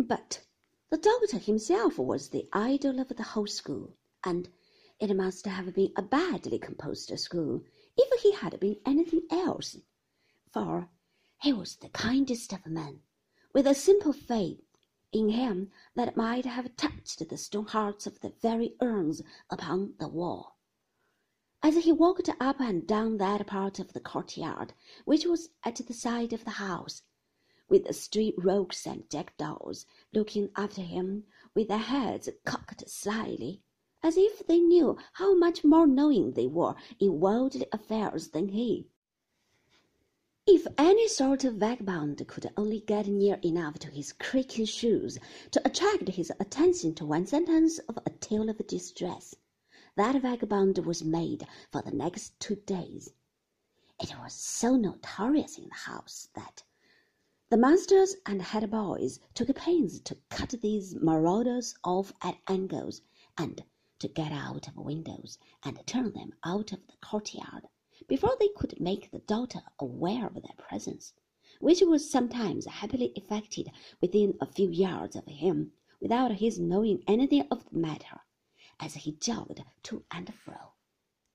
But the doctor himself was the idol of the whole school, and it must have been a badly composed school if he had been anything else, for he was the kindest of men, with a simple faith in him that might have touched the stone hearts of the very urns upon the wall. As he walked up and down that part of the courtyard which was at the side of the house, with the street rogues and jackdaws looking after him with their heads cocked slyly, as if they knew how much more knowing they were in worldly affairs than he. If any sort of vagabond could only get near enough to his creaking shoes to attract his attention to one sentence of a tale of distress, that vagabond was made for the next two days. It was so notorious in the house that the masters and head boys took pains to cut these marauders off at angles, and to get out of windows and turn them out of the courtyard before they could make the daughter aware of their presence, which was sometimes happily effected within a few yards of him without his knowing anything of the matter, as he jogged to and fro.